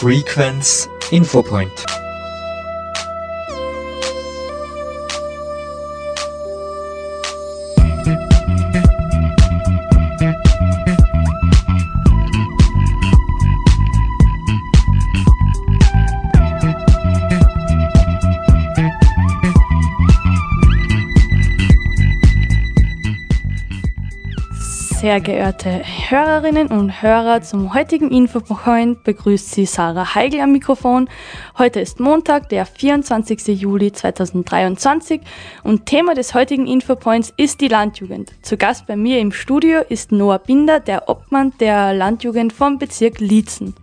Frequenz Infopoint. Sehr geehrte Hörerinnen und Hörer, zum heutigen Infopoint begrüßt Sie Sarah Heigl am Mikrofon. Heute ist Montag, der 24. Juli 2023 und Thema des heutigen Infopoints ist die Landjugend. Zu Gast bei mir im Studio ist Noah Binder, der Obmann der Landjugend vom Bezirk Liezen.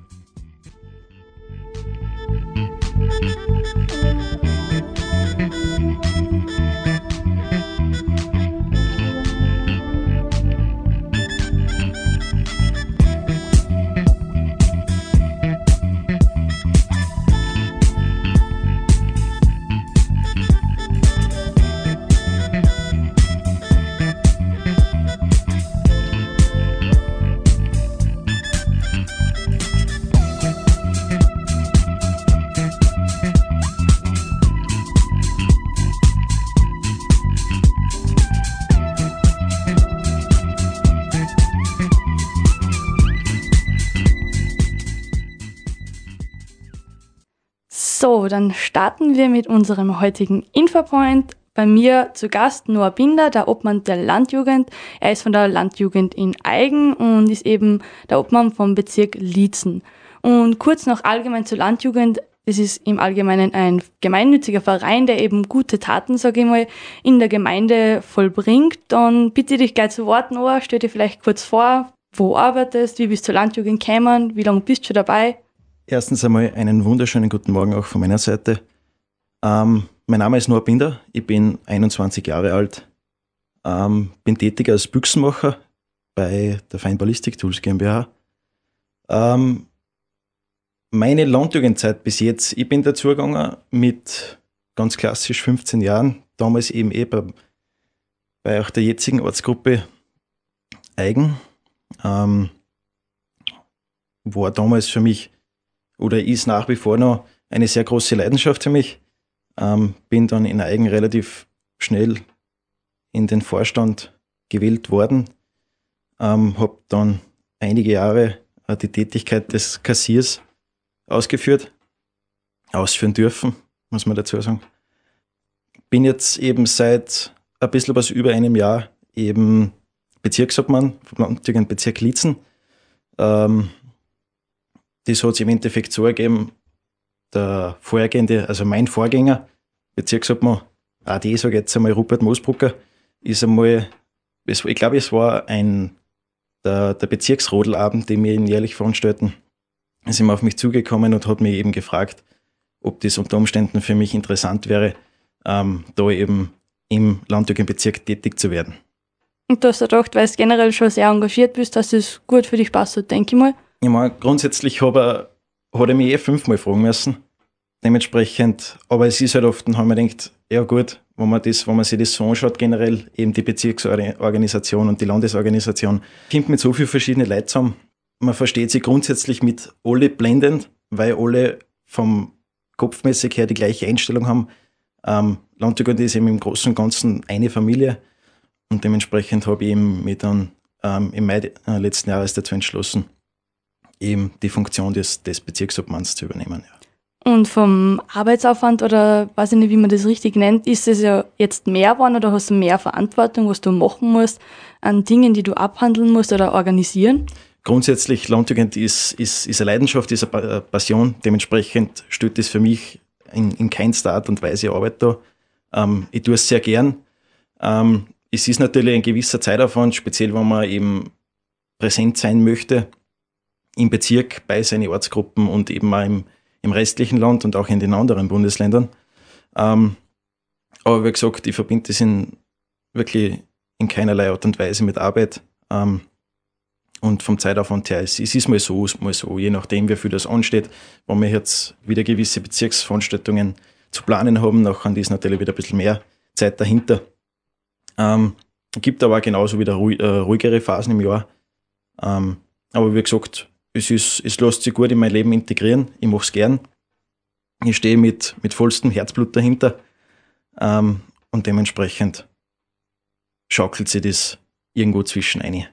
Dann starten wir mit unserem heutigen Infopoint. Bei mir zu Gast Noah Binder, der Obmann der Landjugend. Er ist von der Landjugend in Eigen und ist eben der Obmann vom Bezirk Liezen. Und kurz noch allgemein zur Landjugend. Es ist im Allgemeinen ein gemeinnütziger Verein, der eben gute Taten, sage ich mal, in der Gemeinde vollbringt. Dann bitte dich gleich zu Wort, Noah. Stell dir vielleicht kurz vor, wo arbeitest, wie bist du zur Landjugend gekommen, wie lange bist du dabei? Erstens einmal einen wunderschönen guten Morgen auch von meiner Seite. Ähm, mein Name ist Noah Binder, ich bin 21 Jahre alt, ähm, bin tätig als Büchsenmacher bei der Fein Ballistic Tools GmbH. Ähm, meine Landjugendzeit bis jetzt, ich bin dazugegangen mit ganz klassisch 15 Jahren, damals eben eh bei, bei auch der jetzigen Ortsgruppe Eigen. Ähm, war damals für mich oder ist nach wie vor noch eine sehr große Leidenschaft für mich. Ähm, bin dann in Eigen relativ schnell in den Vorstand gewählt worden. Ähm, habe dann einige Jahre äh, die Tätigkeit des Kassiers ausgeführt, ausführen dürfen, muss man dazu sagen. Bin jetzt eben seit ein bisschen was über einem Jahr eben Bezirksobmann vom Landtügen Bezirk Liezen. Ähm, das hat sich im Endeffekt so ergeben, der vorhergehende, also mein Vorgänger, Bezirksobmann AD, sage ich jetzt einmal, Rupert Moosbrucker, ist einmal, ich glaube, es war ein, der, der Bezirksrodelabend, den wir ihn jährlich veranstalten, ist immer auf mich zugekommen und hat mich eben gefragt, ob das unter Umständen für mich interessant wäre, ähm, da eben im Landjugendbezirk tätig zu werden. Und du hast gedacht, weil du generell schon sehr engagiert bist, dass es gut für dich passt, denke ich mal. Ich meine, grundsätzlich habe hat er mich eh fünfmal fragen müssen. Dementsprechend, aber es ist halt oft, dann haben wir gedacht, ja gut, wenn man, das, wenn man sich das so anschaut, generell eben die Bezirksorganisation und die Landesorganisation, kommt mit so vielen verschiedenen Leuten zusammen. Man versteht sich grundsätzlich mit alle blendend, weil alle vom kopfmäßig her die gleiche Einstellung haben. Ähm, Landjugend ist eben im Großen und Ganzen eine Familie und dementsprechend habe ich eben mich dann ähm, im Mai äh, letzten Jahres dazu entschlossen, eben die Funktion des, des Bezirksobmanns zu übernehmen. Ja. Und vom Arbeitsaufwand oder weiß ich nicht, wie man das richtig nennt, ist es ja jetzt mehr geworden oder hast du mehr Verantwortung, was du machen musst an Dingen, die du abhandeln musst oder organisieren? Grundsätzlich, Landjugend ist, ist, ist eine Leidenschaft, ist eine Passion. Dementsprechend stellt das für mich in, in keinster Art und Weise Arbeit da. Ähm, ich tue es sehr gern. Ähm, es ist natürlich ein gewisser Zeitaufwand, speziell wenn man eben präsent sein möchte im Bezirk bei seinen Ortsgruppen und eben auch im, im restlichen Land und auch in den anderen Bundesländern. Ähm, aber wie gesagt, ich verbinde das in, wirklich in keinerlei Art und Weise mit Arbeit. Ähm, und vom Zeitaufwand her, es, es ist mal so, mal so, je nachdem, wie viel das ansteht. Wenn wir jetzt wieder gewisse Bezirksveranstaltungen zu planen haben, dann ist natürlich wieder ein bisschen mehr Zeit dahinter. Ähm, gibt aber genauso wieder ruhigere Phasen im Jahr. Ähm, aber wie gesagt, es, ist, es lässt sich gut in mein Leben integrieren. Ich mache es gern. Ich stehe mit, mit vollstem Herzblut dahinter. Ähm, und dementsprechend schaukelt sich das irgendwo zwischen ein.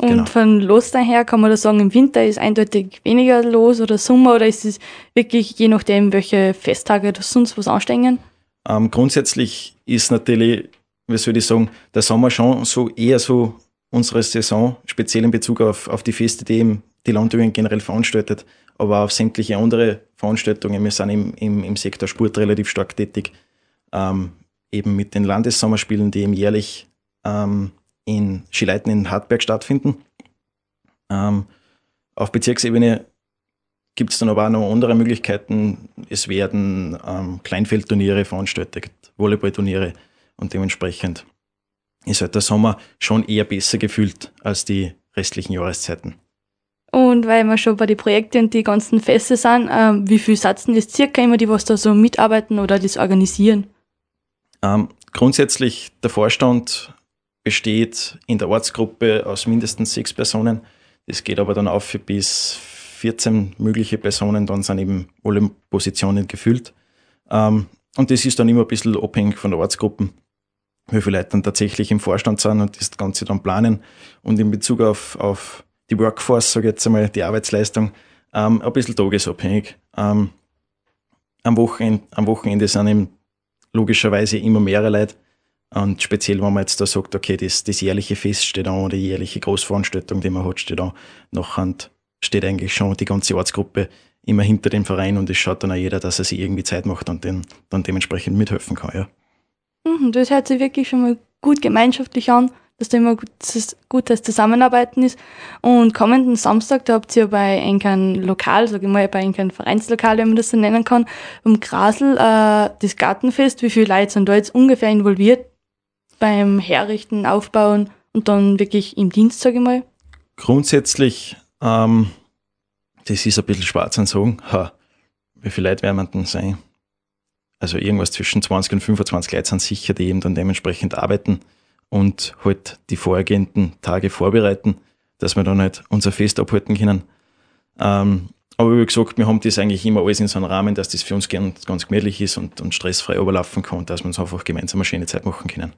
Und Genau. von Los daher kann man da sagen, im Winter ist eindeutig weniger los oder Sommer oder ist es wirklich je nachdem, welche Festtage oder sonst was anstehen? Ähm, grundsätzlich ist natürlich, wie soll ich sagen, der Sommer schon so eher so unsere Saison, speziell in Bezug auf, auf die Feste, die eben die Landjugend generell veranstaltet, aber auch auf sämtliche andere Veranstaltungen. Wir sind im, im, im Sektor Sport relativ stark tätig, ähm, eben mit den Landessommerspielen, die eben jährlich ähm, in Schileiten in Hartberg stattfinden. Ähm, auf Bezirksebene gibt es dann aber auch noch andere Möglichkeiten. Es werden ähm, Kleinfeldturniere veranstaltet, Volleyballturniere und dementsprechend ist halt der Sommer schon eher besser gefühlt als die restlichen Jahreszeiten. Und weil wir schon bei den Projekten und die ganzen Feste sind, ähm, wie viel Satzen ist circa immer die, was da so mitarbeiten oder das organisieren? Ähm, grundsätzlich der Vorstand besteht in der Ortsgruppe aus mindestens sechs Personen. Das geht aber dann auf bis 14 mögliche Personen, dann sind eben alle Positionen gefüllt. Ähm, und das ist dann immer ein bisschen abhängig von der Ortsgruppe, wie viele Leute dann tatsächlich im Vorstand sind und das Ganze dann planen. Und in Bezug auf, auf die Workforce, sage ich jetzt einmal, die Arbeitsleistung, ähm, ein bisschen tagesabhängig. Ähm, am, Wochenende, am Wochenende sind eben logischerweise immer mehrere Leute. Und speziell, wenn man jetzt da sagt, okay, das, das jährliche Fest steht an oder die jährliche Großveranstaltung, die man hat, steht an, nachher steht eigentlich schon die ganze Ortsgruppe immer hinter dem Verein und es schaut dann auch jeder, dass er sich irgendwie Zeit macht und den, dann dementsprechend mithelfen kann. Ja. Mhm, das hört sich wirklich schon mal gut gemeinschaftlich an, dass da immer gutes, gutes Zusammenarbeiten ist. Und kommenden Samstag, da habt ihr bei einem Lokal, sag ich mal, bei einem Vereinslokal, wenn man das so nennen kann, beim Grasel äh, das Gartenfest. Wie viele Leute sind da jetzt ungefähr involviert beim Herrichten, Aufbauen und dann wirklich im Dienst, sag ich mal? Grundsätzlich, ähm, das ist ein bisschen schwarz zu sagen, wie viele Leute werden denn sein? Also irgendwas zwischen 20 und 25 Leute sind sicher, die eben dann dementsprechend arbeiten und halt die vorhergehenden Tage vorbereiten, dass wir dann halt unser Fest abhalten können. Ähm, aber wie gesagt, wir haben das eigentlich immer alles in so einem Rahmen, dass das für uns ganz, ganz gemütlich ist und, und stressfrei überlaufen kann und dass wir uns einfach gemeinsam eine schöne Zeit machen können.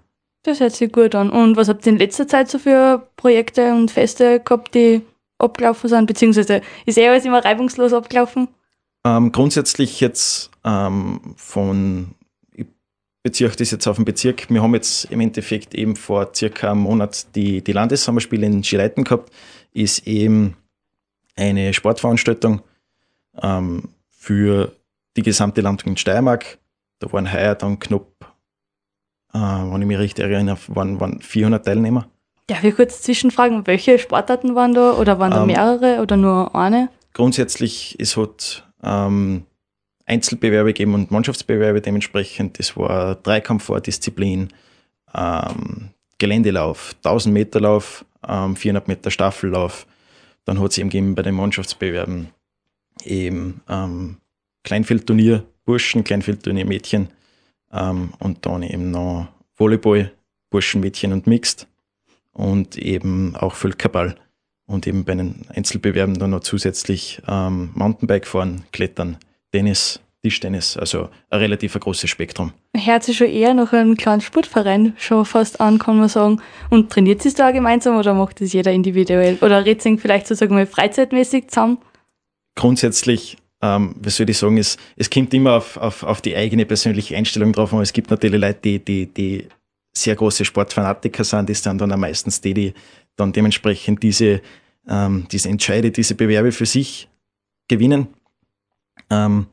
Das hört sich gut an. Und was habt ihr in letzter Zeit so für Projekte und Feste gehabt, die abgelaufen sind? Beziehungsweise ist eh alles immer reibungslos abgelaufen? Ähm, grundsätzlich jetzt ähm, von, beziehe das jetzt auf den Bezirk, wir haben jetzt im Endeffekt eben vor circa einem Monat die, die Landessommerspiele in Schileiten gehabt, ist eben eine Sportveranstaltung ähm, für die gesamte Landjugend Steiermark. Da waren heuer dann knapp, äh, wenn ich mich richtig erinnere, waren, waren 400 Teilnehmer. Darf ich kurz zwischenfragen, welche Sportarten waren da? Oder waren da Ähm, mehrere oder nur eine? grundsätzlich, es hat ähm, Einzelbewerbe gegeben und Mannschaftsbewerbe dementsprechend. Das war Dreikampf-Vordisziplin, ähm, Geländelauf, 1000 Meter Lauf, ähm, 400 Meter Staffellauf. Dann hat es eben gegeben bei den Mannschaftsbewerben eben ähm, Kleinfeldturnier Burschen, Kleinfeldturnier Mädchen ähm, und dann eben noch Volleyball, Burschen, Mädchen und Mixed und eben auch Völkerball und eben bei den Einzelbewerben dann noch zusätzlich ähm, Mountainbike fahren, Klettern, Tennis, Tischtennis, also ein relativ großes Spektrum. Hört sich schon eher nach einem kleinen Sportverein schon fast an, kann man sagen. Und trainiert sich da gemeinsam oder macht das jeder individuell? Oder redet sich vielleicht sozusagen mal freizeitmäßig zusammen? Grundsätzlich, ähm, was soll ich sagen, es, es kommt immer auf, auf, auf die eigene persönliche Einstellung drauf an. Es gibt natürlich Leute, die, die, die sehr große Sportfanatiker sind, die sind dann auch meistens die, die dann dementsprechend diese, ähm, diese Entscheide, diese Bewerbe für sich gewinnen. Ähm,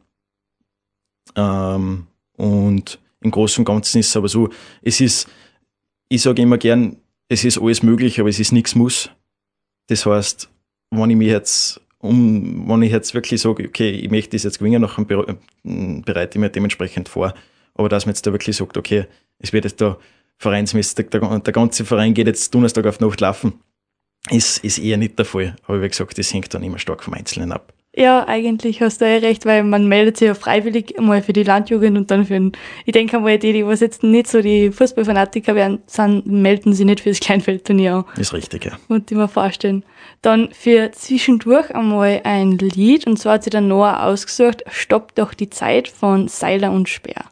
ähm, und im Großen und Ganzen ist es aber so, es ist, ich sage immer gern, es ist alles möglich, aber es ist nichts muss. Das heißt, wenn ich mich jetzt um, wenn ich jetzt wirklich sage, okay, ich möchte das jetzt gewinnen, dann m, bereite ich mir dementsprechend vor. Aber dass man jetzt da wirklich sagt, okay, es wird jetzt da vereinsmäßig, der, der ganze Verein geht jetzt Donnerstag auf Nacht laufen, ist, ist eher nicht der Fall. Aber wie gesagt, das hängt dann immer stark vom Einzelnen ab. Ja, eigentlich hast du ja recht, weil man meldet sich ja freiwillig mal für die Landjugend und dann für den, ich denke mal, die, die was jetzt nicht so die Fußballfanatiker werden, sind, melden sich nicht für das Kleinfeldturnier an. Ist richtig, ja. Und ich mir vorstellen. Dann für zwischendurch einmal ein Lied und zwar hat sich der Noah ausgesucht, Stopp doch die Zeit von Seiler und Speer.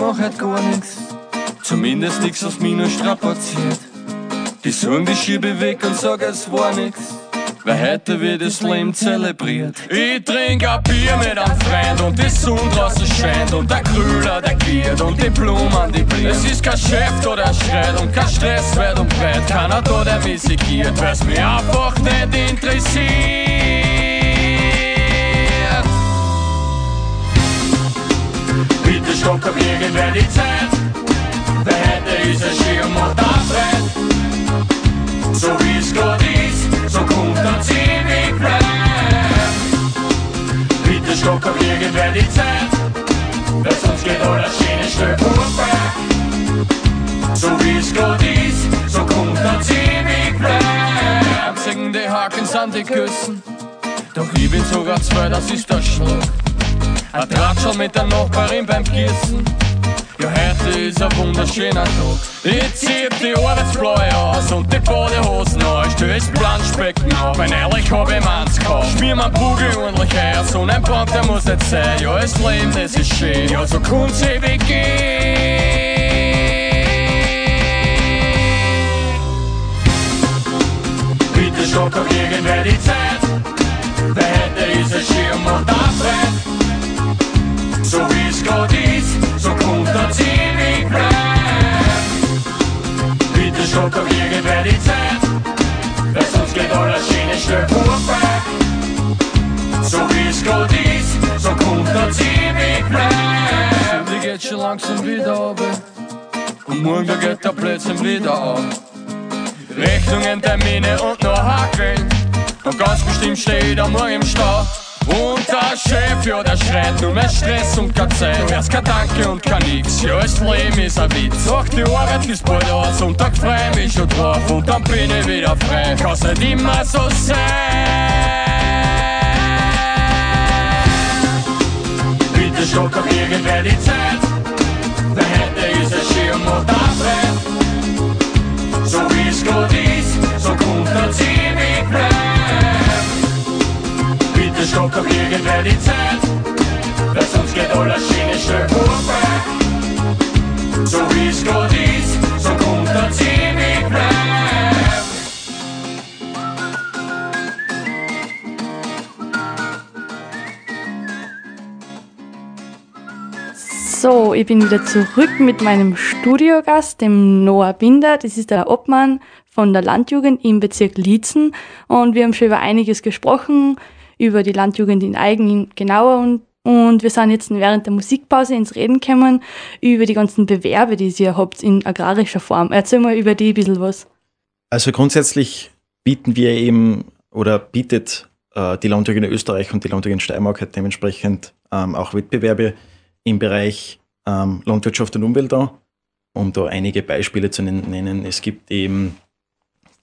Mach halt gar nix. Zumindest nix, was mich nur strapaziert. Die sagen, die schiebe weg und sag, es war nix. Weil heute wird das Leben zelebriert. Ich trink ein Bier mit einem Freund und die Sonne draußen scheint und der Krüller, der gliert und die Blumen, die blühen. Es ist kein Chef, der schreit und kein Stress weit und breit. Keiner da, der mich segiert, weil's mich einfach nicht interessiert. Bitte stopp hätte ist ein Schirm und Abbrett. So wie es gerade ist, so kommt dann ziemlich bleibt. Bitte stopp doch irgendwer die Zeit. Weil sonst geht alles Schiene Stück vorbei. So es gerade ist, so kommt dann ziemlich bleibt. Singen die Haken sind die Küssen. Doch ich bin sogar zwei, das ist der Schlag. Ein Tratschel mit der Nachbarin beim Gießen. Heute ist ein wunderschöner Tag. Ich zieh die Arbeitsbläue aus und die Badehosen an. Stell das Planschbecken auf, mein ehrlich hab ich meins gekauft. Schmier mein Bugel ordentlich aus und ein Punk, der muss nicht sein. Ja, das Leben, das ist schön. Ja, so kann's ewig gehen. Bitte stopp doch irgendwer die Zeit. Wer hätte ist ein Schirm und Abbrett. So wie es gerade ist, Bitte stopp doch irgendwer die Zeit, weil sonst geht alles Schiene schnell vorbei. So wie es gerade ist, so kommt er ziemlich bleibt. Die geht schon langsam wieder runter und morgen da geht der Blödsinn wieder auf. Rechnungen, Termine und noch Hakeln und ganz bestimmt steht er morgen im Stau. Und der Chef, ja, der schreit nur mehr Stress und keine Zeit. Du hörst kein Danke und kein Nix, ja, das Leben ist ein Witz. Ach, die Arbeit ist bald aus und da freu mich schon drauf und dann bin ich wieder frei. Kann's nicht immer so sein. Bitte stopp doch irgendwer die Zeit. Der hätte ist Schirm und Abbrett. So wie es gerade ist, so kommt er ziemlich Bitte stopp doch irgendwer die Zeit, weil sonst geht alles Schiene schnell vorbei. So wie es gerade ist, so kommt er ziemlich bleibt. So, ich bin wieder zurück mit meinem Studiogast, dem Noah Binder. Das ist der Obmann von der Landjugend im Bezirk Liezen. Und wir haben schon über einiges gesprochen, über die Landjugend in Eigen genauer und und wir sind jetzt während der Musikpause ins Reden gekommen über die ganzen Bewerbe, die ihr habt in agrarischer Form. Erzähl mal über die ein bisschen was. Also grundsätzlich bieten wir eben oder bietet äh, die Landjugend Österreich und die Landjugend Steiermark halt dementsprechend ähm, auch Wettbewerbe im Bereich ähm, Landwirtschaft und Umwelt an. Um da einige Beispiele zu nennen. Es gibt eben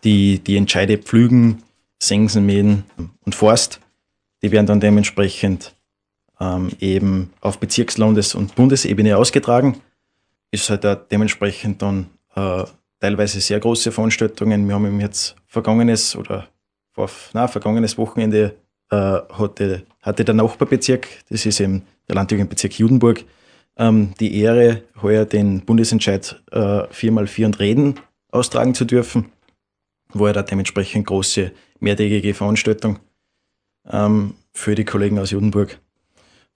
die, die Entscheide Pflügen, Sensen, Mähen und Forst die werden dann dementsprechend ähm, eben auf Bezirks-, Landes- und Bundesebene ausgetragen. Ist halt auch dementsprechend dann äh, teilweise sehr große Veranstaltungen. Wir haben jetzt vergangenes oder vor, na, vergangenes Wochenende äh, hatte, hatte der Nachbarbezirk, das ist eben der Landjugendbezirk Judenburg, ähm, die Ehre, heuer den Bundesentscheid äh, 4x4 und Reden austragen zu dürfen. War ja da dementsprechend große mehrtägige Veranstaltung ähm, für die Kollegen aus Judenburg.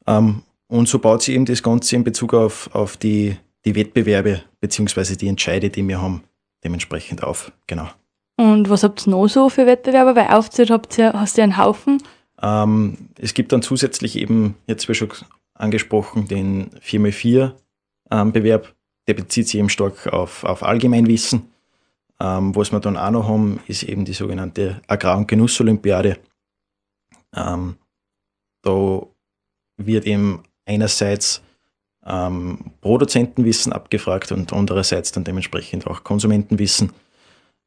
Ähm, und so baut sich eben das Ganze in Bezug auf, auf die, die Wettbewerbe beziehungsweise die Entscheide, die wir haben, dementsprechend auf. Genau. Und was habt ihr noch so für Wettbewerbe? Weil aufzählt habt ihr, hast ihr einen Haufen. Ähm, es gibt dann zusätzlich eben, jetzt wie schon angesprochen, den 4x4-Bewerb. Ähm, der bezieht sich eben stark auf, auf Allgemeinwissen. Ähm, was wir dann auch noch haben, ist eben die sogenannte Agrar- und Genussolympiade. Ähm, da wird eben einerseits ähm, Produzentenwissen abgefragt und andererseits dann dementsprechend auch Konsumentenwissen.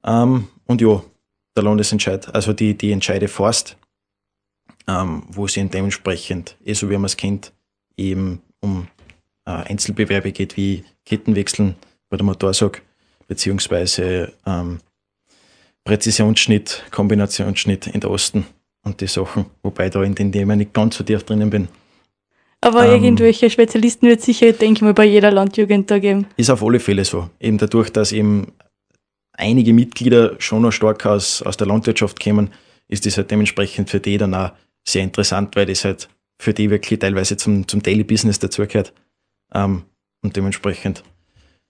Ähm, und ja, der Landesentscheid, also die, die Entscheide Forst, ähm, wo es eben dementsprechend, eh so wie man es kennt, eben um äh, Einzelbewerbe geht wie Kettenwechseln bei der Motorsag, beziehungsweise ähm, Präzisionsschnitt, Kombinationsschnitt in der Osten und die Sachen, wobei da in den Themen nicht ganz so tief drinnen bin. Aber Ähm, irgendwelche Spezialisten wird es sicher, denke ich mal, bei jeder Landjugend da geben. Ist auf alle Fälle so. Eben dadurch, dass eben einige Mitglieder schon noch stark aus, aus der Landwirtschaft kommen, ist das halt dementsprechend für die dann auch sehr interessant, weil das halt für die wirklich teilweise zum, zum Daily Business dazugehört. Ähm, und dementsprechend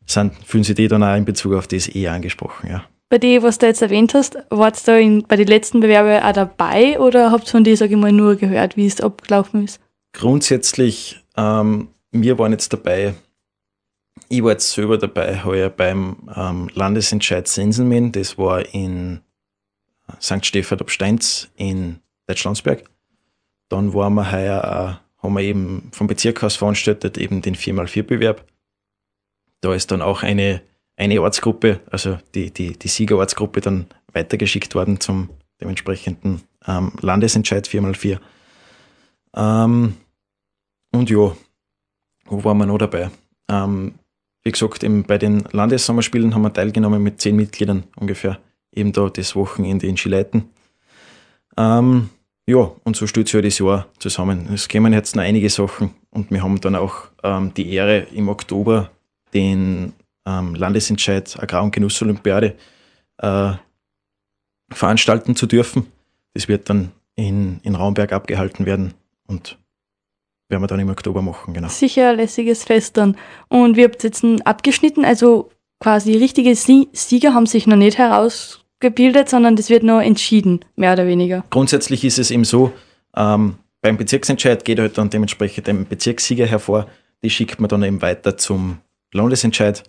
sind, fühlen sich die dann auch in Bezug auf das eher angesprochen, ja. Bei dir, was du jetzt erwähnt hast, wart da in, bei den letzten Bewerben auch dabei oder habt ihr von dir, sage ich mal, nur gehört, wie es abgelaufen ist? Grundsätzlich, ähm, wir waren jetzt dabei, ich war jetzt selber dabei, heuer beim ähm, Landesentscheid Sensenmen, das war in St. Stephan ob Steins in Deutschlandsberg. Dann waren wir heuer, auch, haben wir eben vom Bezirk aus veranstaltet, eben den 4x4-Bewerb. Da ist dann auch eine, eine Ortsgruppe, also die, die, die Siegerortsgruppe dann weitergeschickt worden zum dementsprechenden ähm, Landesentscheid 4x4. Ähm, und ja, wo waren wir noch dabei? Ähm, wie gesagt, eben bei den Landessommerspielen haben wir teilgenommen mit zehn Mitgliedern ungefähr. Eben da das Wochenende in Schileiten. Ähm, ja, und so sich ja das Jahr zusammen. Es kämen jetzt noch einige Sachen und wir haben dann auch ähm, die Ehre im Oktober den ähm, Landesentscheid Agrar- und Genussolympiade äh, veranstalten zu dürfen. Das wird dann in, in Raumberg abgehalten werden und werden wir dann im Oktober machen, genau. Sicher ein lässiges Fest dann. Und wir habt jetzt abgeschnitten, also quasi richtige Sie Sieger haben sich noch nicht herausgebildet, sondern das wird noch entschieden, mehr oder weniger. Grundsätzlich ist es eben so, ähm, beim Bezirksentscheid geht halt dann dementsprechend ein Bezirkssieger hervor. Die schickt man dann eben weiter zum Landesentscheid.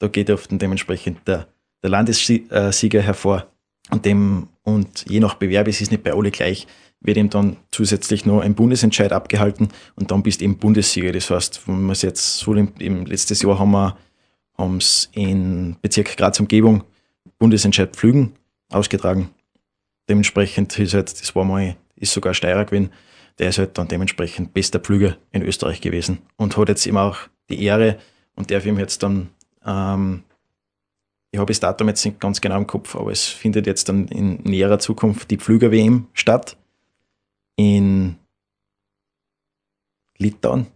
Da geht oft dementsprechend der, der Landessieger hervor. Und, dem, und je nach Bewerb, es ist nicht bei alle gleich, wird eben dann zusätzlich noch ein Bundesentscheid abgehalten und dann bist du eben Bundessieger. Das heißt, wenn man es jetzt so im, im letztes Jahr haben wir haben es in Bezirk Graz Umgebung Bundesentscheid Pflügen ausgetragen. Dementsprechend ist halt, das war mal, ist sogar Steirer gewesen, der ist halt dann dementsprechend bester Pflüger in Österreich gewesen und hat jetzt immer auch die Ehre und darf ihm jetzt dann, ähm, ich habe das Datum jetzt nicht ganz genau im Kopf, aber es findet jetzt dann in näherer Zukunft die Pflüger-WM statt in Litauen.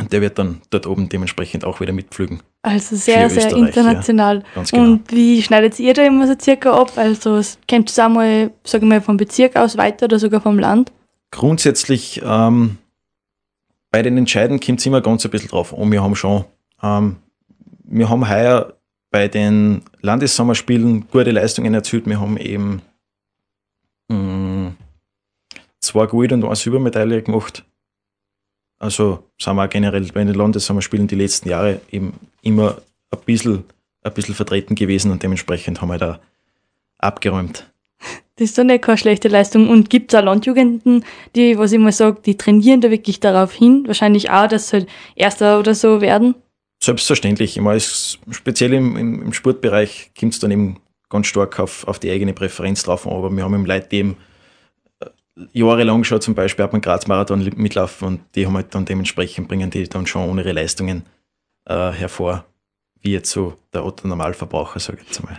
Und der wird dann dort oben dementsprechend auch wieder mitpflügen. Also sehr, sehr international. Ganz genau. Und wie schneidet ihr da immer so circa ab? Also es kommt es auch mal, sag ich mal, vom Bezirk aus weiter oder sogar vom Land? Grundsätzlich ähm, bei den Entscheiden kommt es immer ganz ein bisschen drauf an. Wir haben schon, ähm, wir haben heuer bei den Landessommerspielen gute Leistungen erzielt. Wir haben eben mh, zwei Gold und eine Silbermedaille gemacht. Also sind wir auch generell bei den Landessommerspielen die letzten Jahre eben immer ein bisschen, ein bisschen vertreten gewesen und dementsprechend haben wir da abgeräumt. Das ist doch nicht keine schlechte Leistung. Und gibt es auch Landjugenden, die, was ich mal sage, die trainieren da wirklich darauf hin? Wahrscheinlich auch, dass sie halt Erster oder so werden. Selbstverständlich. Ich meine, es, speziell im, im, Sportbereich kommt es dann eben ganz stark auf, auf die eigene Präferenz drauf. Aber wir haben im die eben äh, jahrelang schon zum Beispiel hat man Graz-Marathon mitlaufen und die haben halt dann dementsprechend bringen die dann schon ohne Leistungen äh, hervor, wie jetzt so der Otto Normalverbraucher, sage ich jetzt mal.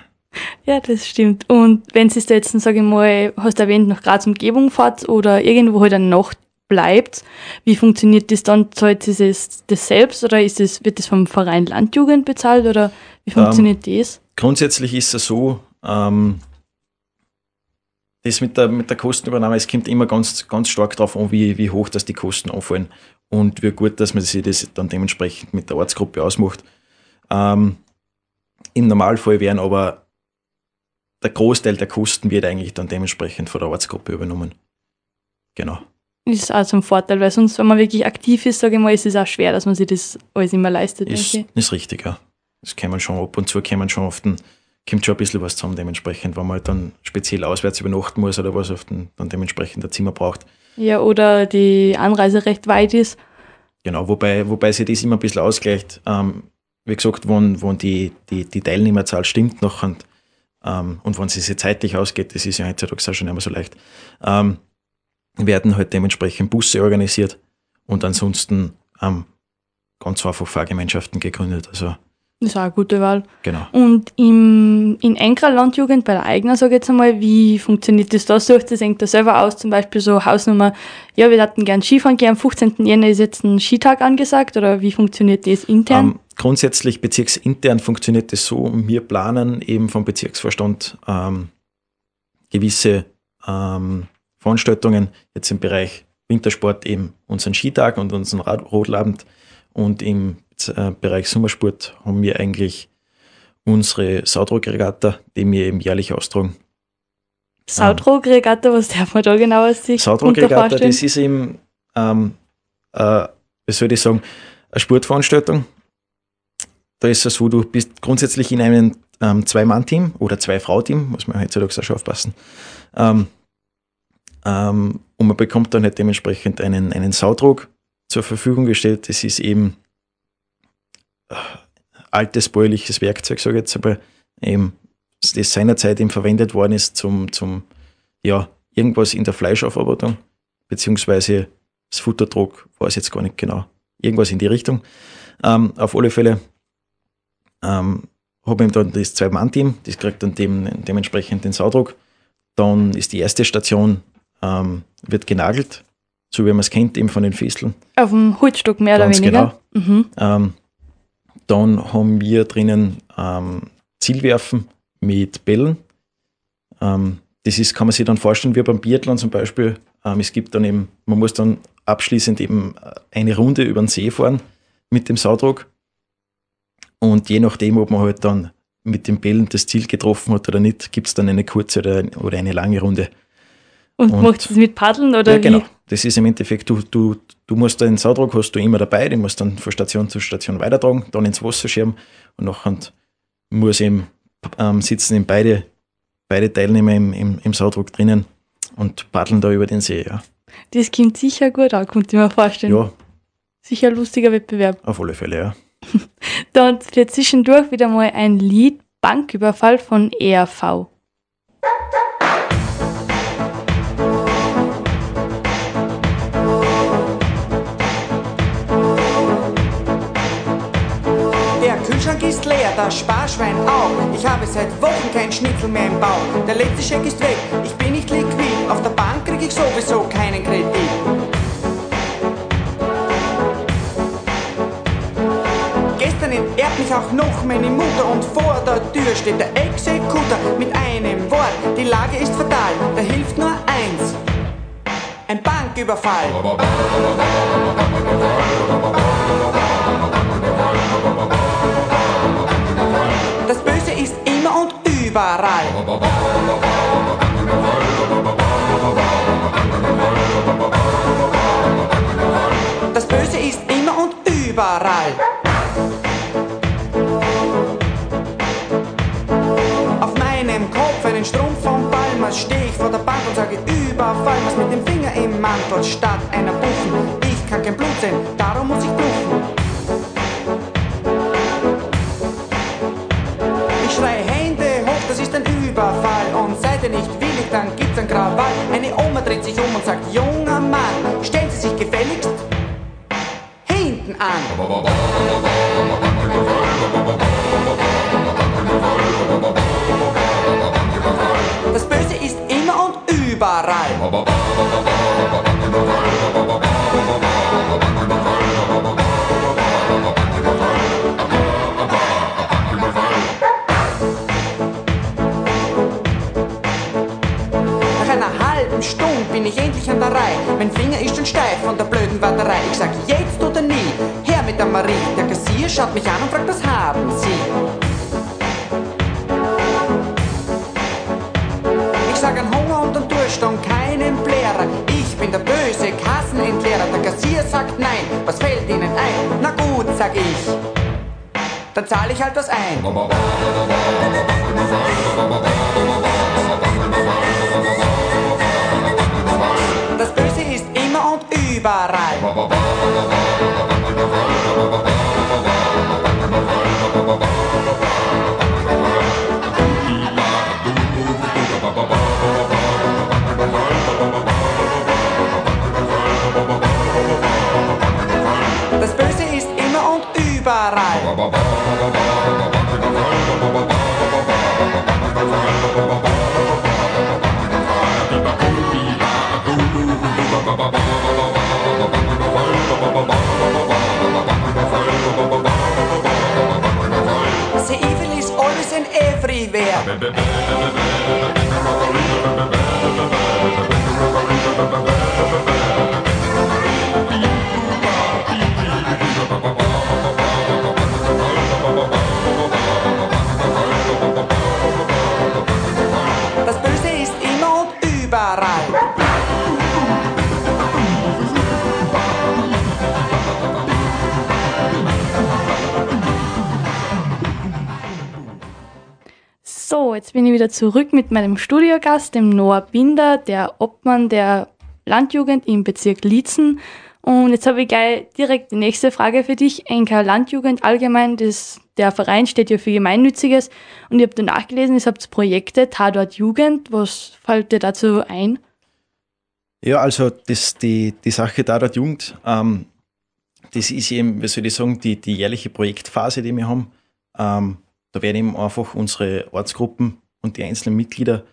Ja, das stimmt. Und wenn es jetzt, sage ich mal, hast du erwähnt, nach Graz Umgebung fahrt oder irgendwo halt eine Nacht bleibt, wie funktioniert das dann? Zahlt ihr das, das selbst oder ist das, wird das vom Verein Landjugend bezahlt oder wie funktioniert das? Grundsätzlich ist es so, ähm, das mit der, mit der Kostenübernahme, es kommt immer ganz, ganz stark darauf an, wie, wie hoch das die Kosten anfallen und wie gut, dass man sich das dann dementsprechend mit der Ortsgruppe ausmacht. Ähm, Im Normalfall werden aber der Großteil der Kosten wird eigentlich dann dementsprechend von der Ortsgruppe übernommen. Genau. Ist auch zum Vorteil, weil sonst, wenn man wirklich aktiv ist, sage ich mal, ist es auch schwer, dass man sich das alles immer leistet, Ist, ist richtig, ja. Das kann man schon ab und zu, kann man schon oft, kommt schon ein bisschen was zusammen dementsprechend, wenn man halt dann speziell auswärts übernachten muss oder was auf den, dann dementsprechend ein Zimmer braucht, Ja, oder die Anreise recht weit ist. Genau, wobei, wobei sich das immer ein bisschen ausgleicht. Ähm, wie gesagt, wenn, wenn die, die, die Teilnehmerzahl stimmt noch und, ähm, und wenn sie sich zeitlich ausgeht, das ist ja heutzutage auch schon nicht mehr so leicht, ähm, werden halt dementsprechend Busse organisiert und ansonsten ähm, ganz einfach Fahrgemeinschaften gegründet. Also Das ist auch eine gute Wahl. genau. Und im, in engerer Landjugend, bei der eigenen, sage ich jetzt einmal, wie funktioniert das da? Sucht das hängt da selber aus, zum Beispiel so Hausnummer, ja, wir hätten gern Skifahren gehen, am 15. Jänner ist jetzt ein Skitag angesagt, oder wie funktioniert das intern? Ähm, grundsätzlich bezirksintern funktioniert es so, wir planen eben vom Bezirksvorstand ähm, gewisse ähm, Veranstaltungen, jetzt im Bereich Wintersport eben unseren Skitag und unseren Rad Rodlabend und im äh, Bereich Sommersport haben wir eigentlich unsere Saudruckregatta, die wir eben jährlich austragen. Sautrog-Regatta, was darf man da genau aus sich vorstellen? das ist eben, ähm, äh, wie soll ich sagen, eine Sportveranstaltung. Da ist es so, du bist grundsätzlich in einem ähm, Zwei-Mann-Team oder Zwei-Frau-Team, muss man heutzutage auch schon aufpassen. Ähm, ähm, und man bekommt dann halt dementsprechend einen, einen Sautrog zur Verfügung gestellt. Das ist eben äh, altes bäuerliches Werkzeug, sage ich jetzt aber, eben, das seinerzeit eben verwendet worden ist zum, zum ja, irgendwas in der Fleischaufarbeitung, beziehungsweise das Futterdruck, weiß jetzt gar nicht genau. Irgendwas in die Richtung. Ähm, auf alle Fälle ähm, habe ich dann das Zwei-Mann-Team, das kriegt dann dem, dementsprechend den Saudruck. Dann ist die erste Station, ähm, wird genagelt, so wie man es kennt, eben von den Fesseln. Auf dem Holzstock mehr Ganz oder weniger. Mhm. Ähm, dann haben wir drinnen ähm, Zielwerfen mit Bällen. Ähm, das ist, kann man sich dann vorstellen, wie beim Biathlon zum Beispiel. Ähm, es gibt dann eben, man muss dann abschließend eben äh, eine Runde über den See fahren mit dem Saudruck. Und je nachdem, ob man halt dann mit den Bällen das Ziel getroffen hat oder nicht, gibt es dann eine kurze oder, oder eine lange Runde. Und, Und- macht es mit Paddeln oder ja, genau. wie? Das ist im Endeffekt, du, du, du musst den Saudruck hast du immer dabei, den musst dann von Station zu Station weitertragen, dann ins Wasser schirmen und nachher muss eben ähm, sitzen eben beide, beide Teilnehmer im, im, im Saudruck drinnen und paddeln da über den See. Ja, Das kommt sicher gut an, könnte ich mir vorstellen. ja Sicher ein lustiger Wettbewerb. auf alle Fälle, ja. Dann für zwischendurch wieder mal ein Lied, Banküberfall von ERV. Kühlschrank ist leer, das Sparschwein auch. Ich habe seit Wochen kein Schnitzel mehr im Bauch. Der letzte Scheck ist weg, ich bin nicht liquid. Auf der Bank krieg ich sowieso keinen Kredit. Gestern entehrt mich auch noch meine Mutter und vor der Tür steht der Exekutor mit einem Wort. Die Lage ist fatal, da hilft nur eins. Ein Banküberfall. Überall. Das Böse ist immer und überall. Auf meinem Kopf einen Strumpf von Palmas steh ich vor der Bank und sage Überfall, was mit dem Finger im Mantel statt einer Buffen. Ich kann kein Blut sehen, darum muss ich bluffen. Oma dreht sich um und sagt, junger Mann, stellen Sie sich gefälligst hinten an. Das Böse ist immer und überall. Halben Stunde bin ich endlich an der Reihe. Mein Finger ist schon steif von der blöden Warterei. Ich sag jetzt oder nie, her mit der Marie. Der Kassier schaut mich an und fragt, was haben Sie? Ich sag an Hunger und an Durst und keinen Blärer. Ich bin der böse Kassenentleerer. Der Kassier sagt nein, was fällt Ihnen ein? Na gut, sag ich. Dann zahle ich halt was ein. Überall. Das Böse immer. The evil is always and everywhere. Jetzt bin ich wieder zurück mit meinem Studiogast, dem Noah Binder, der Obmann der Landjugend im Bezirk Liezen. Und jetzt habe ich gleich direkt die nächste Frage für dich. Enka Landjugend allgemein, das, der Verein steht ja für Gemeinnütziges. Und ich habe da nachgelesen, ihr habt Projekte, Tatort Jugend. Was fällt dir dazu ein? Ja, also das, die, die Sache da dort Jugend, ähm, das ist eben, wie soll ich sagen, die, die jährliche Projektphase, die wir haben. Ähm, da werden eben einfach unsere Ortsgruppen und die einzelnen Mitglieder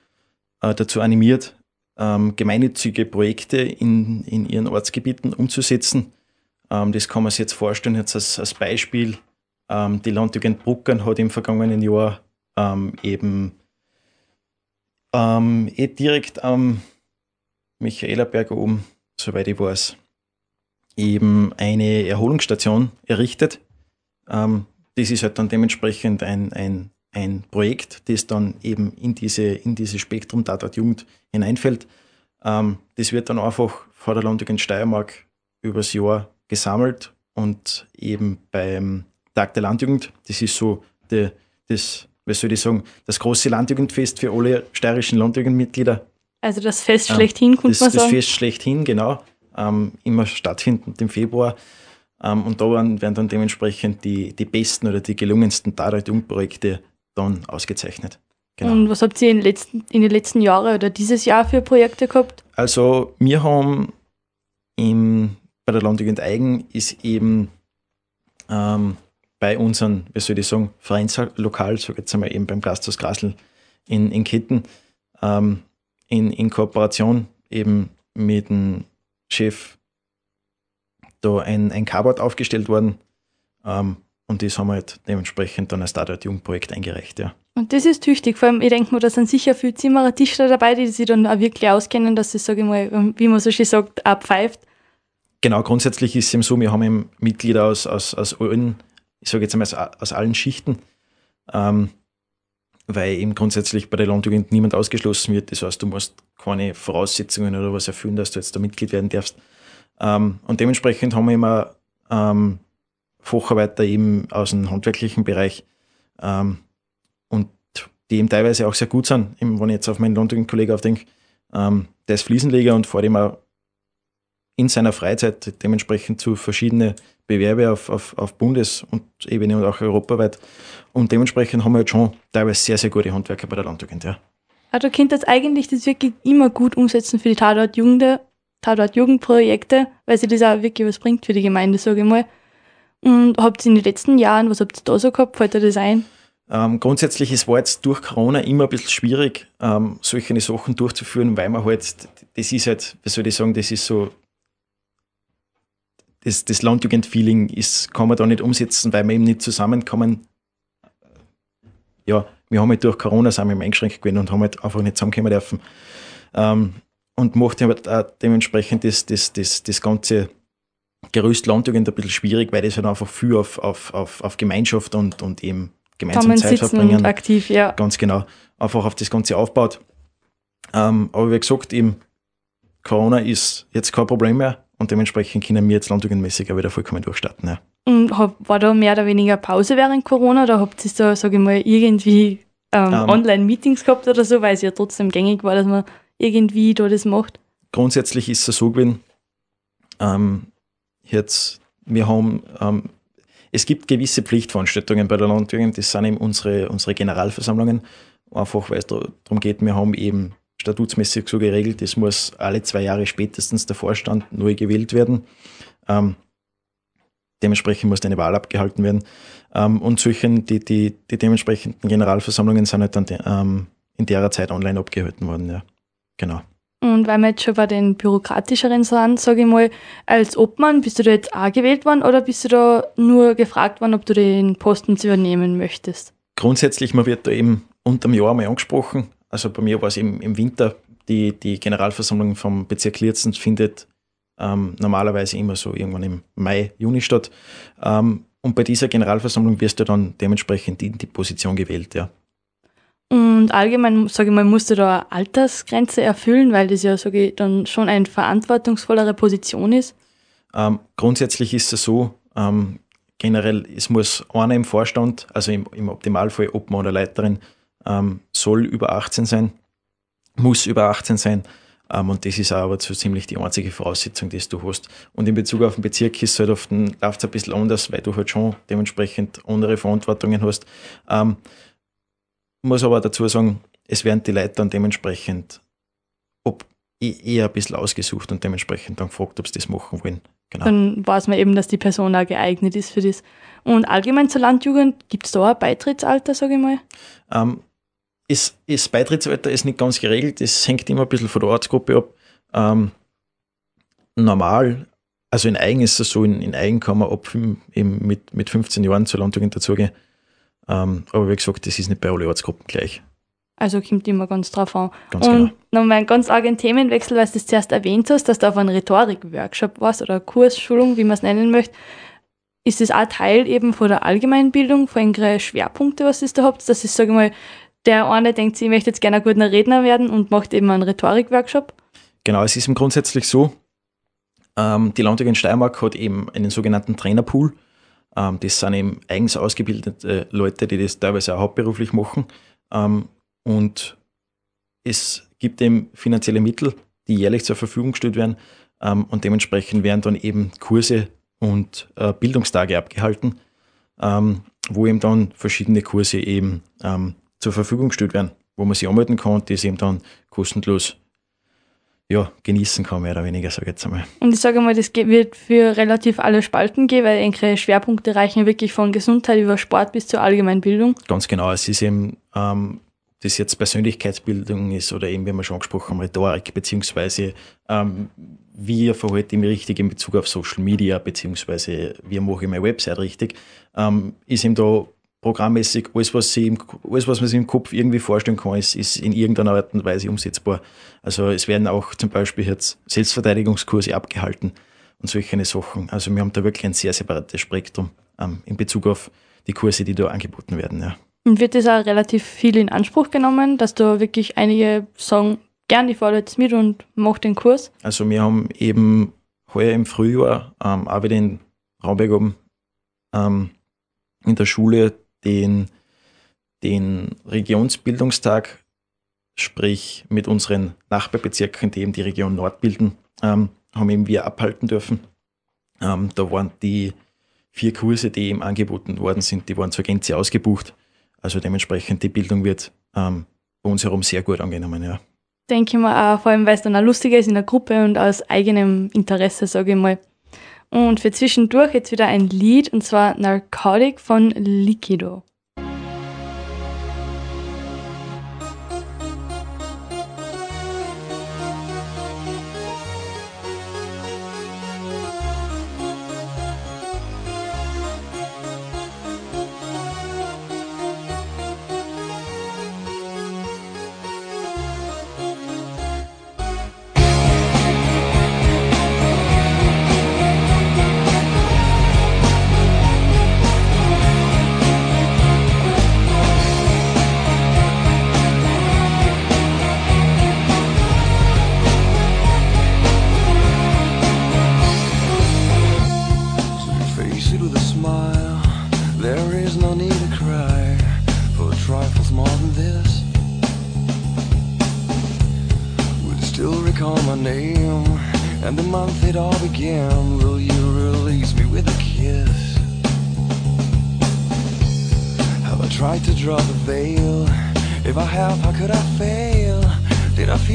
äh, dazu animiert, ähm, gemeinnützige Projekte in, in ihren Ortsgebieten umzusetzen. Ähm, das kann man sich jetzt vorstellen, jetzt als, als Beispiel. Ähm, die Landjugend Bruckern hat im vergangenen Jahr ähm, eben ähm, eh direkt am Michaelerberg oben, soweit ich weiß, eben eine Erholungsstation errichtet. Ähm, das ist halt dann dementsprechend ein, ein, ein Projekt, das dann eben in diese, in dieses Spektrum Tatort Jugend hineinfällt. Ähm, das wird dann einfach vor der Landjugend Steiermark übers Jahr gesammelt und eben beim Tag der Landjugend, das ist so der, das, was soll ich sagen, das große Landjugendfest für alle steirischen Landjugendmitglieder, Also das Fest schlechthin, könnte das, man das sagen. Fest schlechthin, genau. Ähm, immer stattfindend im Februar. Ähm, und da werden, dann dementsprechend die, die besten oder die gelungensten Tatort-Jugendprojekte dann ausgezeichnet. Genau. Und was habt ihr in, den letzten, in den letzten Jahren oder dieses Jahr für Projekte gehabt? Also wir haben im, bei der Landjugend Eigen ist eben ähm, bei unseren, wie soll ich sagen, Vereinslokal, so jetzt einmal eben beim Gasthaus Grasl in, in Ketten, ähm, in, in Kooperation eben mit dem Chef da ein, ein Carboard aufgestellt worden ähm, und das haben wir halt dementsprechend dann als Tatort Jugendprojekt eingereicht, ja. Und das ist tüchtig. Vor allem, ich denke mir, da sind sicher viele Zimmerer, Tischler dabei, die sich dann auch wirklich auskennen, dass sie, sage ich mal, wie man so schön sagt, abpfeift. Genau, grundsätzlich ist es eben so, wir haben eben Mitglieder aus, aus, aus allen, ich sage jetzt einmal aus, aus allen Schichten, ähm, weil eben grundsätzlich bei der Landjugend niemand ausgeschlossen wird. Das heißt, du musst keine Voraussetzungen oder was erfüllen, dass du jetzt da Mitglied werden darfst. Ähm, und dementsprechend haben wir immer ähm, Facharbeiter eben aus dem handwerklichen Bereich ähm, und die eben teilweise auch sehr gut sind. Eben, wenn ich jetzt auf meinen Landjugendkollegen aufdenke, ähm, der ist Fliesenleger und vor dem auch in seiner Freizeit dementsprechend zu verschiedene Bewerbe auf, auf, auf Bundes- und Ebene und auch europaweit. Und dementsprechend haben wir jetzt schon teilweise sehr, sehr gute Handwerker bei der Landjugend. Ja. Also könnt ihr eigentlich das wirklich immer gut umsetzen für die Tatort-Jugend, Tatort-Jugendprojekte, weil sie das auch wirklich was bringt für die Gemeinde, sage ich mal. Und habt ihr in den letzten Jahren, was habt ihr da so gehabt? Fällt dir das ein? Ähm, grundsätzlich, es war jetzt durch Corona immer ein bisschen schwierig, ähm, solche Sachen durchzuführen, weil man halt, das ist halt, wie soll ich sagen, das ist so, das, das Landjugend-Feeling ist, kann man da nicht umsetzen, weil wir eben nicht zusammenkommen. Ja, wir haben halt durch Corona sind wir eingeschränkt gewesen und haben halt einfach nicht zusammenkommen dürfen. Ähm, und macht auch dementsprechend das, das, das, das ganze Gerüst Landjugend ein bisschen schwierig, weil das halt einfach viel auf, auf, auf, auf Gemeinschaft und, und eben gemeinsam Zeit verbringen aktiv, ja. ganz genau, einfach auf das Ganze aufbaut. Ähm, aber wie gesagt, eben Corona ist jetzt kein Problem mehr und dementsprechend können wir jetzt landjugendmäßig auch wieder vollkommen durchstarten. Ja. Und war da mehr oder weniger Pause während Corona oder habt ihr da, sage ich mal, irgendwie ähm, Ähm. Online-Meetings gehabt oder so, weil es ja trotzdem gängig war, dass man irgendwie da das macht? Grundsätzlich ist es so gewesen, Ähm, jetzt, wir haben, ähm, es gibt gewisse Pflichtveranstaltungen bei der Landjugend, das sind eben unsere, unsere Generalversammlungen, einfach weil es darum geht, wir haben eben statutsmäßig so geregelt, es muss alle zwei Jahre spätestens der Vorstand neu gewählt werden. Ähm, dementsprechend muss eine Wahl abgehalten werden. Ähm, und solchen, die, die, die dementsprechenden Generalversammlungen sind halt dann de, ähm, in der Zeit online abgehalten worden, ja. Genau. Und weil wir jetzt schon bei den bürokratischeren sind, sage ich mal, als Obmann, bist du da jetzt auch gewählt worden oder bist du da nur gefragt worden, ob du den Posten übernehmen möchtest? Grundsätzlich, man wird da eben unterm Jahr mal angesprochen. Also bei mir war es eben im Winter, die, die Generalversammlung vom Bezirk Lierzen findet ähm, normalerweise immer so irgendwann im Mai, Juni statt. Ähm, und bei dieser Generalversammlung wirst du dann dementsprechend in die Position gewählt, ja. Und allgemein, sage ich mal, musst du da eine Altersgrenze erfüllen, weil das ja, sage ich, dann schon eine verantwortungsvollere Position ist? Ähm, grundsätzlich ist es so, ähm, generell, es muss einer im Vorstand, also im, im Optimalfall Obmann oder Leiterin, ähm, soll über 18 sein, muss über 18 sein. Ähm, und das ist aber so ziemlich die einzige Voraussetzung, die du hast. Und in Bezug auf den Bezirk ist es halt oft läuft ein bisschen anders, weil du halt schon dementsprechend andere Verantwortungen hast. Muss aber dazu sagen, es werden die Leute dann dementsprechend ob eher ein bisschen ausgesucht und dementsprechend dann gefragt, ob sie das machen wollen. Genau. Dann weiß man eben, dass die Person auch geeignet ist für das. Und allgemein zur Landjugend, gibt es da ein Beitrittsalter, sage ich mal? Ähm, ist, ist Beitrittsalter ist nicht ganz geregelt, es hängt immer ein bisschen von der Ortsgruppe ab. Ähm, normal, also in Eigen ist es so, in, in Eigen kann man ab eben mit, mit 15 Jahren zur Landjugend dazugehen. Ähm, aber wie gesagt, das ist nicht bei allen Ortsgruppen gleich. Also kommt immer ganz drauf an. Ganz und genau. nochmal ein ganz argen Themenwechsel, weil du das zuerst erwähnt hast, dass du auf einen Rhetorik-Workshop warst oder Kursschulung, wie man es nennen möchte. Ist das auch Teil eben von der Allgemeinbildung, von irgendwelchen Schwerpunkte, was ihr da habt? Das ist, sage ich mal, der eine denkt, ich möchte jetzt gerne ein guter Redner werden und macht eben einen Rhetorik-Workshop? Genau, es ist grundsätzlich so, ähm, die Landtag in Steiermark hat eben einen sogenannten Trainerpool. Ähm, das sind eben eigens ausgebildete Leute, die das teilweise auch hauptberuflich machen. Ähm, und es gibt eben finanzielle Mittel, die jährlich zur Verfügung gestellt werden. Ähm, und dementsprechend werden dann eben Kurse und äh, Bildungstage abgehalten, wo eben dann verschiedene Kurse eben zur Verfügung gestellt werden, wo man sich anmelden kann und das eben dann kostenlos ja, genießen kann, mehr oder weniger, sage ich jetzt einmal. Und ich sage mal, das wird für relativ alle Spalten gehen, weil enkele Schwerpunkte reichen wirklich von Gesundheit über Sport bis zur Allgemeinbildung. Ganz genau. Es ist eben, ähm, das jetzt Persönlichkeitsbildung ist oder eben, wie wir schon angesprochen haben, Rhetorik, beziehungsweise ähm, wie verhalte ich mich richtig in Bezug auf Social Media, beziehungsweise wie mache ich meine Website richtig, ähm, ist eben da programmmäßig alles, was, sie im, alles, was man sich im Kopf irgendwie vorstellen kann, ist, ist in irgendeiner Art und Weise umsetzbar. Also es werden auch zum Beispiel jetzt Selbstverteidigungskurse abgehalten und solche Sachen. Also wir haben da wirklich ein sehr separates Spektrum ähm, in Bezug auf die Kurse, die da angeboten werden. Ja. Und wird das auch relativ viel in Anspruch genommen, dass da wirklich einige sagen, gern, ich fahre jetzt mit und mache den Kurs? Also wir haben eben heuer im Frühjahr ähm, auch wieder in Raumberg oben ähm, in der Schule den, den Regionsbildungstag, sprich mit unseren Nachbarbezirken, die eben die Region Nord bilden, ähm, haben eben wir abhalten dürfen. Ähm, da waren die vier Kurse, die eben angeboten worden sind, die waren zur Gänze ausgebucht. Also dementsprechend die Bildung wird ähm, bei uns herum sehr gut angenommen, ja. Denke ich mal vor allem weil es dann auch lustiger ist in der Gruppe und aus eigenem Interesse, sage ich mal. Und für zwischendurch jetzt wieder ein Lied und zwar Narcotic von Liquido.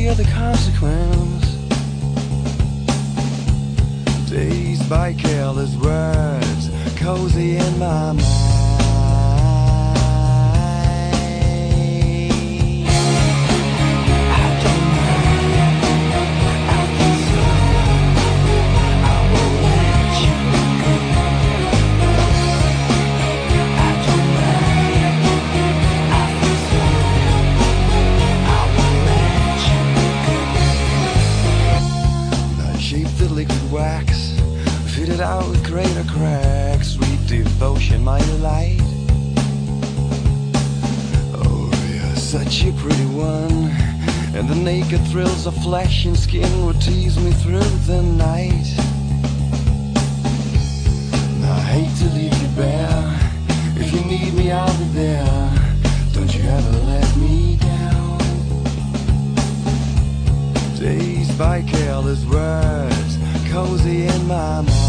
Fear the consequence? Dazed by careless words, cozy in my mind. My delight. Oh, you're such a pretty one. And the naked thrills of flesh and skin would tease me through the night. And I hate to leave you bare. If you need me, I'll be there. Don't you ever let me down. Dazed by careless words, cozy in my mind.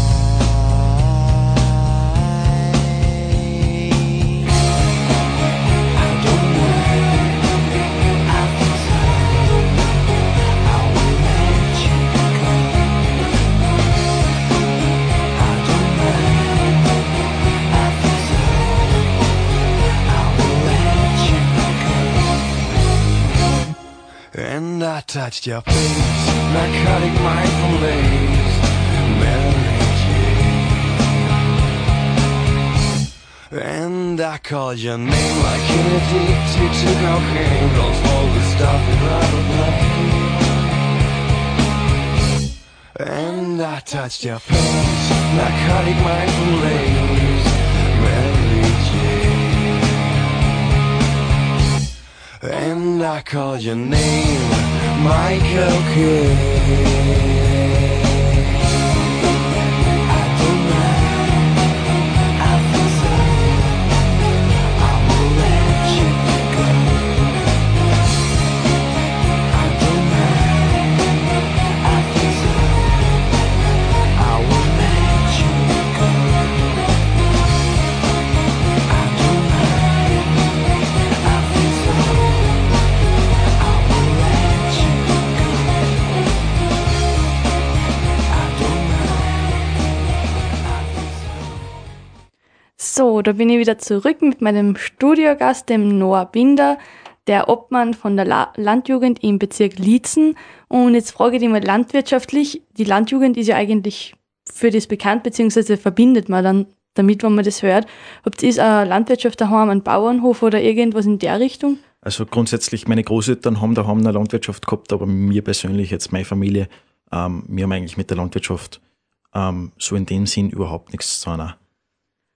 Touched your face, narcotic mindful lace, Mary Jane. And I called your name like an addicted to cocaine. Don't smoke the stuff in rubber blade. And I touched your face, narcotic mindful lace, Mary Jane. And I called your name, Michael Kidd. So. Da bin ich wieder zurück mit meinem Studiogast, dem Noah Binder, der Obmann von der La Landjugend im Bezirk Liezen. Und jetzt frage ich dich mal landwirtschaftlich. Die Landjugend ist ja eigentlich für das bekannt, beziehungsweise verbindet man dann damit, wenn man das hört. Habt ihr eine Landwirtschaft daheim, einen Bauernhof oder irgendwas in der Richtung? Also grundsätzlich, meine Großeltern haben daheim eine Landwirtschaft gehabt, aber mir persönlich, jetzt meine Familie, ähm, wir haben eigentlich mit der Landwirtschaft ähm, so in dem Sinn überhaupt nichts zu tun.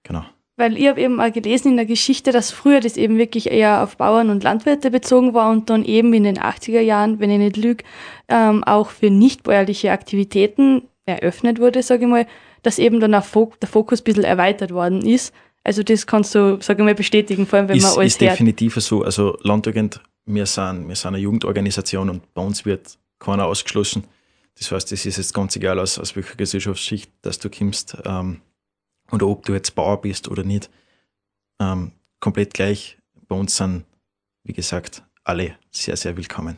Genau. Weil ich habe eben mal gelesen in der Geschichte, dass früher das eben wirklich eher auf Bauern und Landwirte bezogen war und dann eben in den 80er Jahren, wenn ich nicht lüge, ähm, auch für nichtbäuerliche Aktivitäten eröffnet wurde, sage ich mal, dass eben dann der Fokus ein bisschen erweitert worden ist. Also das kannst du, sage ich mal, bestätigen, vor allem wenn ist, man alles ist hört. definitiv so. Also Landjugend, wir sind, wir sind eine Jugendorganisation und bei uns wird keiner ausgeschlossen. Das heißt, es ist jetzt ganz egal, aus, aus welcher Gesellschaftsschicht dass du kommst ähm, oder ob du jetzt Bauer bist oder nicht. Ähm, komplett gleich. Bei uns sind, wie gesagt, alle sehr, sehr willkommen.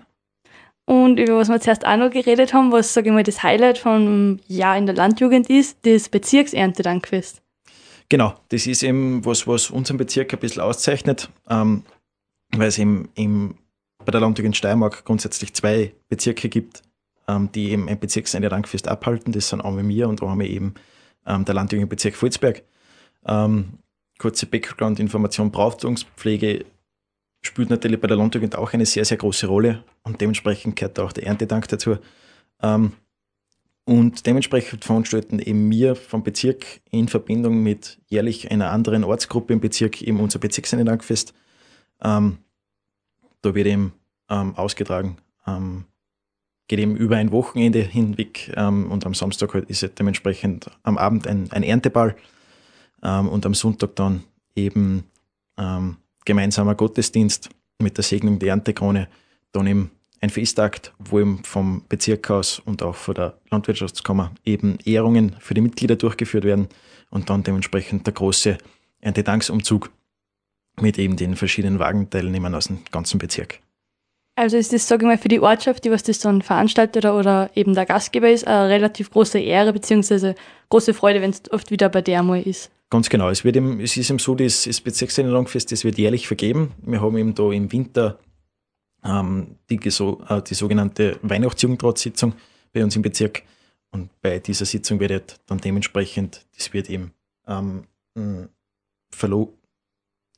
Und über was wir zuerst auch noch geredet haben, was, sage ich mal, das Highlight vom Jahr in der Landjugend ist, das Bezirkserntedankfest. Genau, das ist eben was, was unseren Bezirk ein bisschen auszeichnet, ähm, weil es eben im, bei der Landjugend Steiermark grundsätzlich zwei Bezirke gibt, ähm, die eben ein Bezirksende-Dankfest abhalten. Das sind einmal wir und einmal eben ähm, der Landjugendbezirk Volzberg. Ähm, kurze Background-Information, Brauchtungspflege spielt natürlich bei der Landjugend auch eine sehr, sehr große Rolle und dementsprechend gehört auch der Erntedank dazu. Ähm, und dementsprechend veranstalten eben wir vom Bezirk in Verbindung mit jährlich einer anderen Ortsgruppe im Bezirk eben unser Bezirksende-Dankfest. Ähm, da wird eben ähm, ausgetragen, ähm, geht eben über ein Wochenende hinweg ähm, und am Samstag halt ist es dementsprechend am Abend ein, ein Ernteball ähm, und am Sonntag dann eben ähm, gemeinsamer Gottesdienst mit der Segnung der Erntekrone, dann eben ein Festakt, wo eben vom Bezirk aus und auch von der Landwirtschaftskammer eben Ehrungen für die Mitglieder durchgeführt werden und dann dementsprechend der große Erntedanksumzug mit eben den verschiedenen Wagenteilnehmern aus dem ganzen Bezirk. Also ist das, sage ich mal, für die Ortschaft, die was das dann veranstaltet oder, oder eben der Gastgeber ist, eine relativ große Ehre bzw. große Freude, wenn es oft wieder bei der mal ist. Ganz genau. Es, wird eben, es ist eben so, das, das Bezirkseinladungsfest, das wird jährlich vergeben. Wir haben eben da im Winter ähm, die, äh, die sogenannte Weihnachtsjugendratssitzung bei uns im Bezirk. Und bei dieser Sitzung wird halt dann dementsprechend, das wird eben ähm, verlo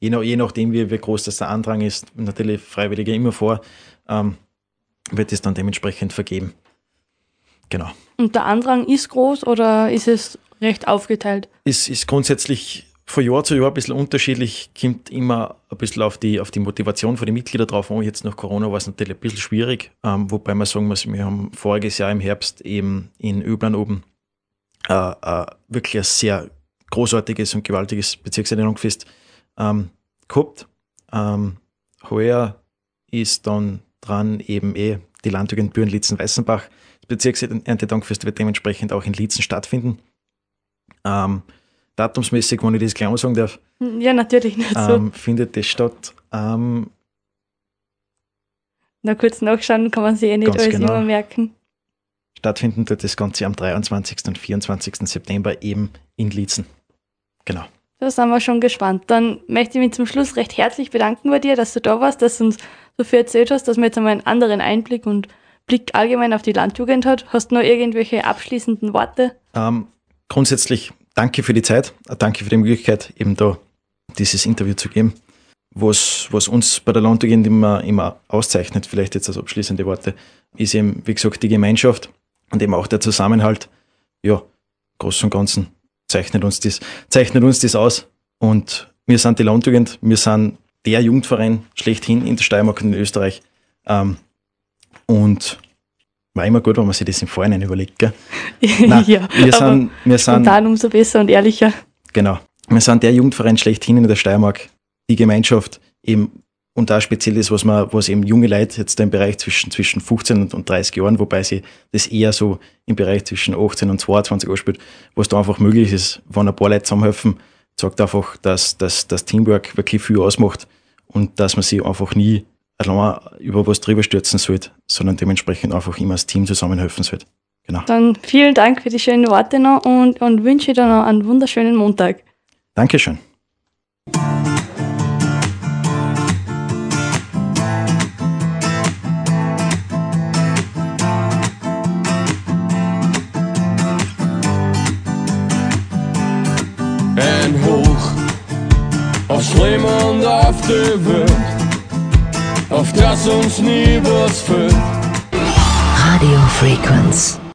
je, nach, je nachdem, wie, wie groß das der Andrang ist, natürlich Freiwillige immer vor, ähm, wird es dann dementsprechend vergeben. Genau. Und der Andrang ist groß oder ist es recht aufgeteilt? Es ist grundsätzlich von Jahr zu Jahr ein bisschen unterschiedlich, kommt immer ein bisschen auf die, auf die Motivation von den Mitgliedern drauf an. Jetzt nach Corona war es natürlich ein bisschen schwierig, ähm, wobei man sagen muss, wir haben voriges Jahr im Herbst eben in Öblan oben äh, äh, wirklich ein sehr großartiges und gewaltiges Bezirksernennungsfest ähm, gehabt. Ähm, heuer ist dann dran eben eh die Landjugend Büren Litzen Weißenbach. Das Bezirkserntedankfest wird dementsprechend auch in Litzen stattfinden. Ähm, datumsmäßig, wenn ich das gleich sagen darf, Ja, natürlich nicht so. ähm, findet das statt. Ähm, Na, kurz nachschauen kann man sich eh nicht alles genau. immer merken. stattfinden wird das Ganze am 23. und 24. September eben in Litzen. Genau. Da sind wir schon gespannt. Dann möchte ich mich zum Schluss recht herzlich bedanken bei dir, dass du da warst, dass du uns so viel erzählt hast, dass man jetzt einmal einen anderen Einblick und Blick allgemein auf die Landjugend hat. Hast du noch irgendwelche abschließenden Worte? Ähm, grundsätzlich danke für die Zeit, danke für die Möglichkeit, eben da dieses Interview zu geben. Was, was uns bei der Landjugend immer, immer auszeichnet, vielleicht jetzt als abschließende Worte, ist eben, wie gesagt, die Gemeinschaft und eben auch der Zusammenhalt. Ja, groß und ganzen zeichnet uns das, zeichnet uns das aus. Und wir sind die Landjugend, wir sind der Jugendverein schlechthin in der Steiermark und in Österreich. Ähm, und war immer gut, wenn man sich das im Vorhinein überlegt. Gell? Nein, wir aber sind, wir sind, spontan umso besser und ehrlicher. genau, wir sind der Jugendverein schlechthin in der Steiermark, die Gemeinschaft eben und da speziell das, was man, was eben junge Leute jetzt im Bereich zwischen, zwischen 15 und- und 30 Jahren, wobei sie das eher so im Bereich zwischen 18 und 22 Jahren spielt, was da einfach möglich ist, wenn ein paar Leute zusammenhelfen, sagt einfach, dass, dass das Teamwork wirklich viel ausmacht und dass man sich einfach nie allein über was drüber stürzen sollte, sondern dementsprechend einfach immer als Team zusammenhelfen sollte. Genau. Dann vielen Dank für die schönen Worte noch und, und wünsche dir noch einen wunderschönen Montag. Dankeschön. Leben und auf die Welt, auf das uns nie was fehlt. Radio Frequenz.